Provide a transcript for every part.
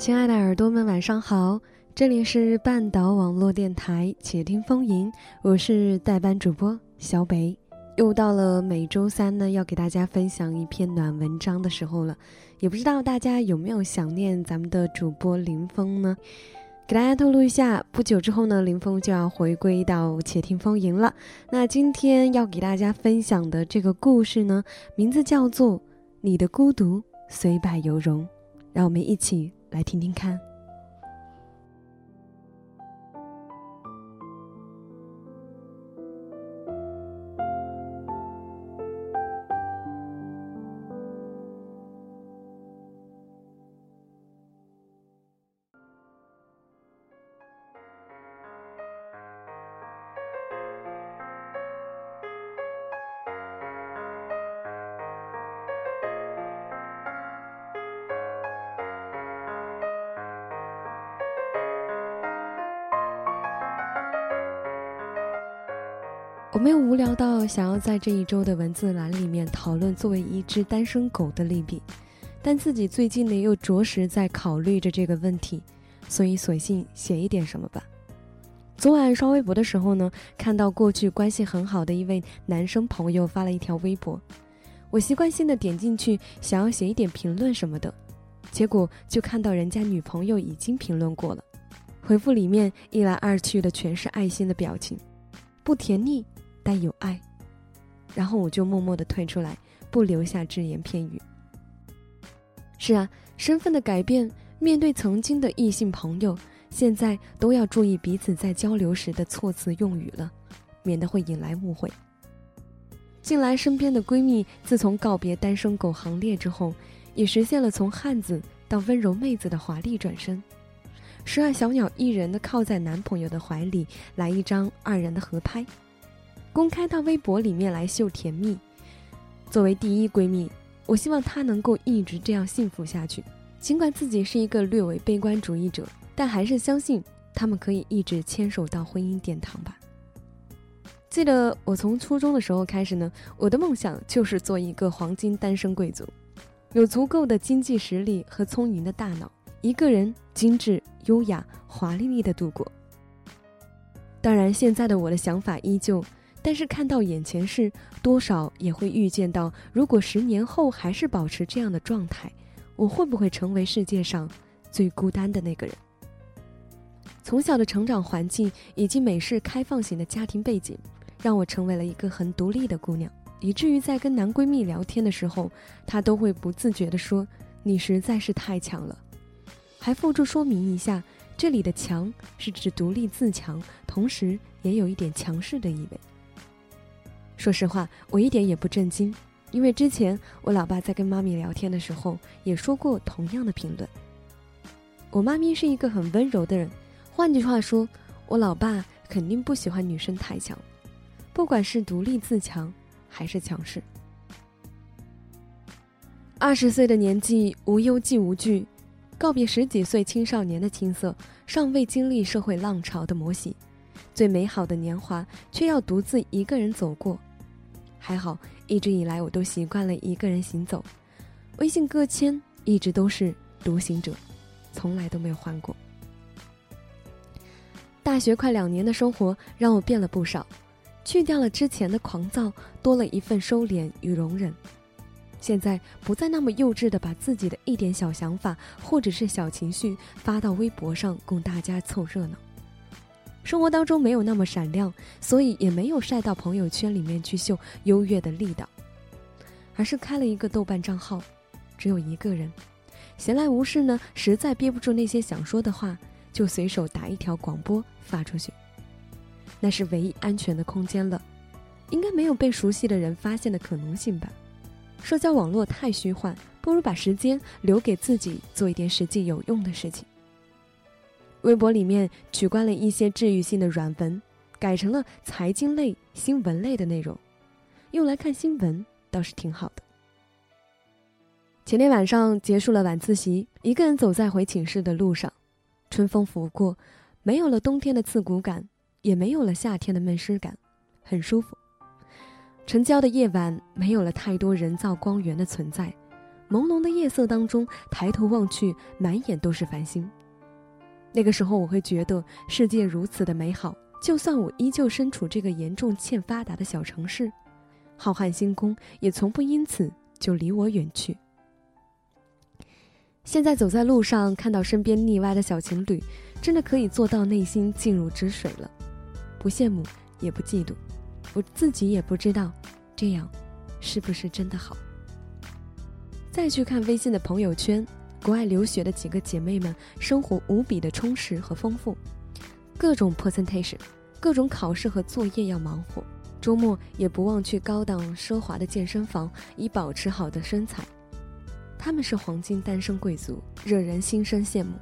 亲爱的耳朵们，晚上好！这里是半岛网络电台，且听风吟，我是代班主播小北。又到了每周三呢，要给大家分享一篇暖文章的时候了。也不知道大家有没有想念咱们的主播林峰呢？给大家透露一下，不久之后呢，林峰就要回归到且听风吟了。那今天要给大家分享的这个故事呢，名字叫做《你的孤独虽败犹荣》，让我们一起。来听听看。没有无聊到想要在这一周的文字栏里面讨论作为一只单身狗的利弊，但自己最近呢又着实在考虑着这个问题，所以索性写一点什么吧。昨晚刷微博的时候呢，看到过去关系很好的一位男生朋友发了一条微博，我习惯性的点进去想要写一点评论什么的，结果就看到人家女朋友已经评论过了，回复里面一来二去的全是爱心的表情，不甜腻。带有爱，然后我就默默的退出来，不留下只言片语。是啊，身份的改变，面对曾经的异性朋友，现在都要注意彼此在交流时的措辞用语了，免得会引来误会。近来身边的闺蜜，自从告别单身狗行列之后，也实现了从汉子到温柔妹子的华丽转身，时而小鸟依人的靠在男朋友的怀里，来一张二人的合拍。公开到微博里面来秀甜蜜。作为第一闺蜜，我希望她能够一直这样幸福下去。尽管自己是一个略为悲观主义者，但还是相信他们可以一直牵手到婚姻殿堂吧。记得我从初中的时候开始呢，我的梦想就是做一个黄金单身贵族，有足够的经济实力和聪明的大脑，一个人精致、优雅、华丽丽的度过。当然，现在的我的想法依旧。但是看到眼前事，多少也会预见到，如果十年后还是保持这样的状态，我会不会成为世界上最孤单的那个人？从小的成长环境以及美式开放型的家庭背景，让我成为了一个很独立的姑娘，以至于在跟男闺蜜聊天的时候，他都会不自觉地说：“你实在是太强了。”还附注说明一下，这里的“强”是指独立自强，同时也有一点强势的意味。说实话，我一点也不震惊，因为之前我老爸在跟妈咪聊天的时候也说过同样的评论。我妈咪是一个很温柔的人，换句话说，我老爸肯定不喜欢女生太强，不管是独立自强还是强势。二十岁的年纪无忧既无惧，告别十几岁青少年的青涩，尚未经历社会浪潮的磨洗，最美好的年华却要独自一个人走过。还好，一直以来我都习惯了一个人行走，微信个签一直都是独行者，从来都没有换过。大学快两年的生活让我变了不少，去掉了之前的狂躁，多了一份收敛与容忍。现在不再那么幼稚的把自己的一点小想法或者是小情绪发到微博上供大家凑热闹。生活当中没有那么闪亮，所以也没有晒到朋友圈里面去秀优越的力道，而是开了一个豆瓣账号，只有一个人，闲来无事呢，实在憋不住那些想说的话，就随手打一条广播发出去，那是唯一安全的空间了，应该没有被熟悉的人发现的可能性吧？社交网络太虚幻，不如把时间留给自己，做一点实际有用的事情。微博里面取关了一些治愈性的软文，改成了财经类、新闻类的内容，用来看新闻倒是挺好的。前天晚上结束了晚自习，一个人走在回寝室的路上，春风拂过，没有了冬天的刺骨感，也没有了夏天的闷湿感，很舒服。城郊的夜晚没有了太多人造光源的存在，朦胧的夜色当中，抬头望去，满眼都是繁星。那个时候，我会觉得世界如此的美好，就算我依旧身处这个严重欠发达的小城市，浩瀚星空也从不因此就离我远去。现在走在路上，看到身边腻歪的小情侣，真的可以做到内心静如止水了，不羡慕也不嫉妒，我自己也不知道，这样是不是真的好。再去看微信的朋友圈，国外留学的几个姐妹们生活无比的充实和丰富，各种 presentation，各种考试和作业要忙活，周末也不忘去高档奢华的健身房，以保持好的身材。他们是黄金单身贵族，惹人心生羡慕。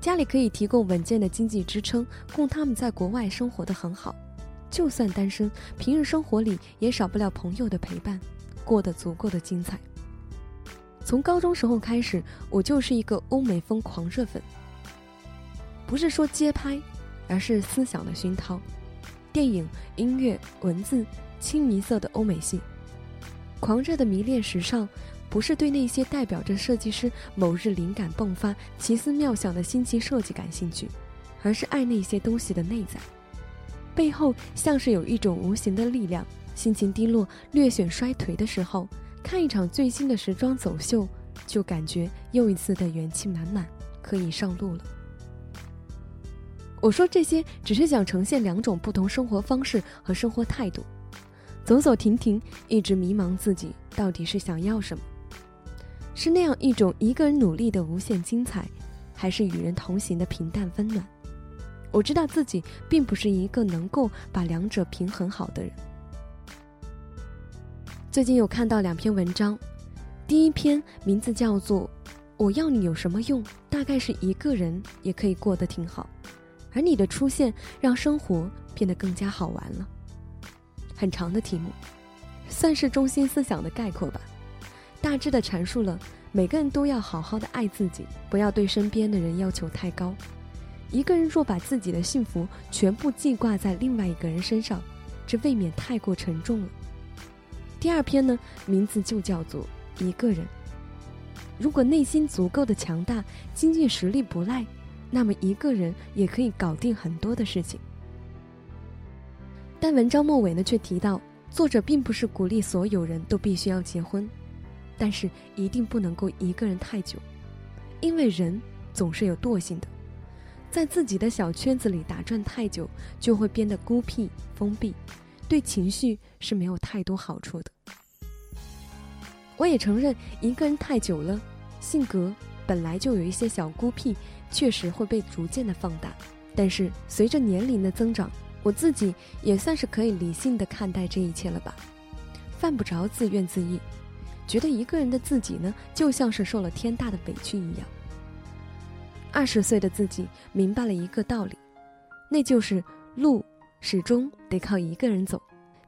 家里可以提供稳健的经济支撑，供他们在国外生活的很好。就算单身，平日生活里也少不了朋友的陪伴。过得足够的精彩。从高中时候开始，我就是一个欧美风狂热粉。不是说街拍，而是思想的熏陶，电影、音乐、文字，清一色的欧美系。狂热的迷恋时尚，不是对那些代表着设计师某日灵感迸发、奇思妙想的新奇设计感兴趣，而是爱那些东西的内在，背后像是有一种无形的力量。心情低落、略显衰颓的时候，看一场最新的时装走秀，就感觉又一次的元气满满，可以上路了。我说这些只是想呈现两种不同生活方式和生活态度，走走停停，一直迷茫自己到底是想要什么，是那样一种一个人努力的无限精彩，还是与人同行的平淡温暖？我知道自己并不是一个能够把两者平衡好的人。最近有看到两篇文章，第一篇名字叫做《我要你有什么用》，大概是一个人也可以过得挺好，而你的出现让生活变得更加好玩了。很长的题目，算是中心思想的概括吧，大致的阐述了每个人都要好好的爱自己，不要对身边的人要求太高。一个人若把自己的幸福全部记挂在另外一个人身上，这未免太过沉重了。第二篇呢，名字就叫做一个人。如果内心足够的强大，经济实力不赖，那么一个人也可以搞定很多的事情。但文章末尾呢，却提到作者并不是鼓励所有人都必须要结婚，但是一定不能够一个人太久，因为人总是有惰性的，在自己的小圈子里打转太久，就会变得孤僻封闭。对情绪是没有太多好处的。我也承认，一个人太久了，性格本来就有一些小孤僻，确实会被逐渐的放大。但是随着年龄的增长，我自己也算是可以理性的看待这一切了吧，犯不着自怨自艾，觉得一个人的自己呢，就像是受了天大的委屈一样。二十岁的自己明白了一个道理，那就是路。始终得靠一个人走，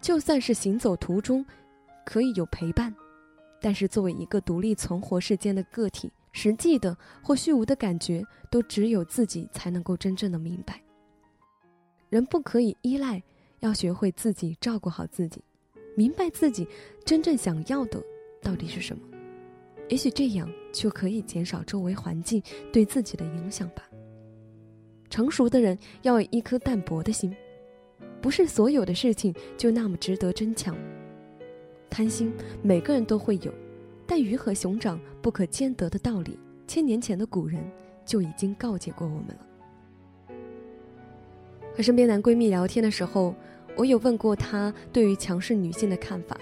就算是行走途中可以有陪伴，但是作为一个独立存活世间的个体，实际的或虚无的感觉，都只有自己才能够真正的明白。人不可以依赖，要学会自己照顾好自己，明白自己真正想要的到底是什么，也许这样就可以减少周围环境对自己的影响吧。成熟的人要有一颗淡泊的心。不是所有的事情就那么值得争抢。贪心每个人都会有，但鱼和熊掌不可兼得的道理，千年前的古人就已经告诫过我们了。和身边男闺蜜聊天的时候，我有问过他对于强势女性的看法，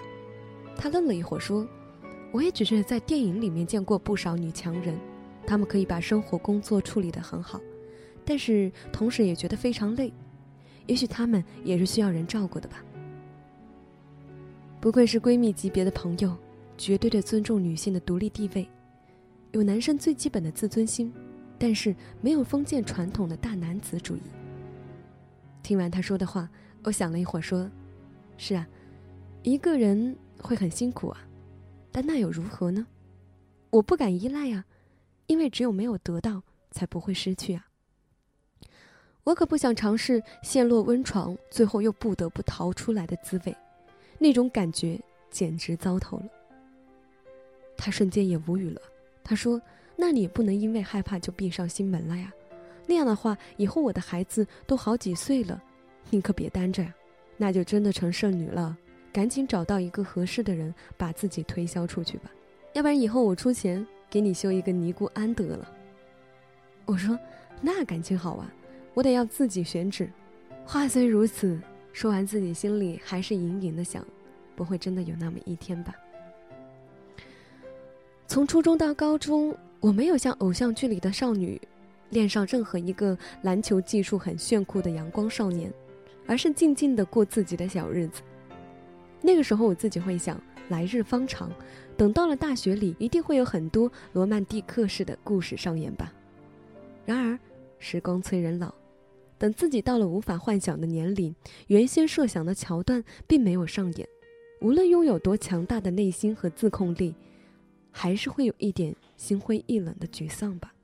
他愣了一会儿说：“我也只是在电影里面见过不少女强人，她们可以把生活工作处理得很好，但是同时也觉得非常累。”也许他们也是需要人照顾的吧。不愧是闺蜜级别的朋友，绝对的尊重女性的独立地位，有男生最基本的自尊心，但是没有封建传统的大男子主义。听完他说的话，我想了一会儿，说：“是啊，一个人会很辛苦啊，但那又如何呢？我不敢依赖啊，因为只有没有得到，才不会失去啊。”我可不想尝试陷落温床，最后又不得不逃出来的滋味，那种感觉简直糟透了。他瞬间也无语了。他说：“那你也不能因为害怕就闭上心门了呀。那样的话，以后我的孩子都好几岁了，你可别担着呀。那就真的成剩女了。赶紧找到一个合适的人，把自己推销出去吧。要不然以后我出钱给你修一个尼姑庵得了。”我说：“那感情好啊，我得要自己选址。”话虽如此，说完自己心里还是隐隐的想：不会真的有那么一天吧？从初中到高中，我没有像偶像剧里的少女，恋上任何一个篮球技术很炫酷的阳光少年，而是静静的过自己的小日子。那个时候，我自己会想：来日方长，等到了大学里，一定会有很多罗曼蒂克式的故事上演吧。然而，时光催人老，等自己到了无法幻想的年龄，原先设想的桥段并没有上演。无论拥有多强大的内心和自控力。还是会有一点心灰意冷的沮丧吧。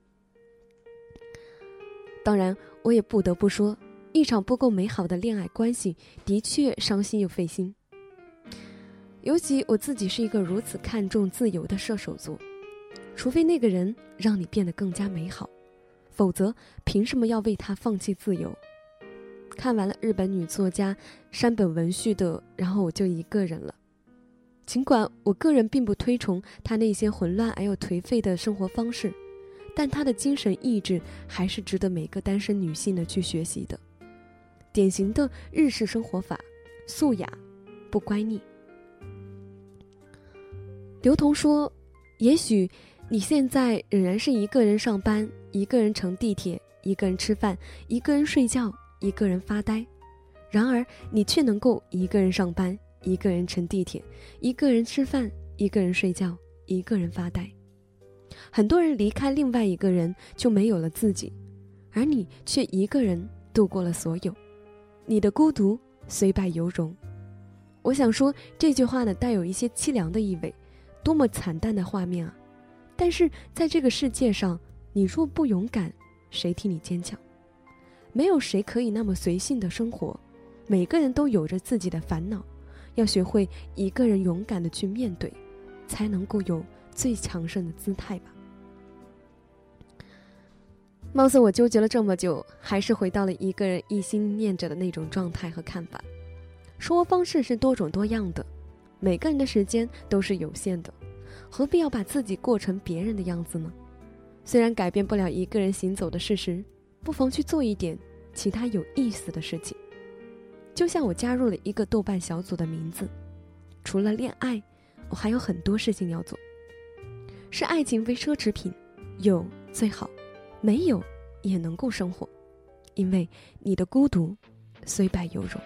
当然，我也不得不说，一场不够美好的恋爱关系的确伤心又费心。尤其我自己是一个如此看重自由的射手座，除非那个人让你变得更加美好，否则凭什么要为他放弃自由？看完了日本女作家山本文绪的，然后我就一个人了。尽管我个人并不推崇他那些混乱而又颓废的生活方式，但他的精神意志还是值得每个单身女性的去学习的。典型的日式生活法，素雅，不乖腻。刘同说：“也许你现在仍然是一个人上班，一个人乘地铁，一个人吃饭，一个人睡觉，一个人发呆，然而你却能够一个人上班。”一个人乘地铁，一个人吃饭，一个人睡觉，一个人发呆。很多人离开另外一个人就没有了自己，而你却一个人度过了所有。你的孤独虽败犹荣。我想说这句话呢，带有一些凄凉的意味，多么惨淡的画面啊！但是在这个世界上，你若不勇敢，谁替你坚强？没有谁可以那么随性的生活。每个人都有着自己的烦恼。要学会一个人勇敢的去面对，才能够有最强盛的姿态吧。貌似我纠结了这么久，还是回到了一个人一心念着的那种状态和看法。生活方式是多种多样的，每个人的时间都是有限的，何必要把自己过成别人的样子呢？虽然改变不了一个人行走的事实，不妨去做一点其他有意思的事情。就像我加入了一个豆瓣小组的名字，除了恋爱，我还有很多事情要做。是爱情非奢侈品，有最好，没有也能够生活，因为你的孤独虽败犹荣。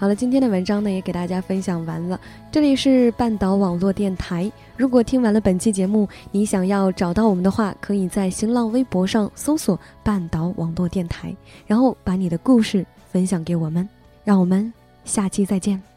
好了，今天的文章呢也给大家分享完了。这里是半岛网络电台。如果听完了本期节目，你想要找到我们的话，可以在新浪微博上搜索“半岛网络电台”，然后把你的故事分享给我们。让我们下期再见。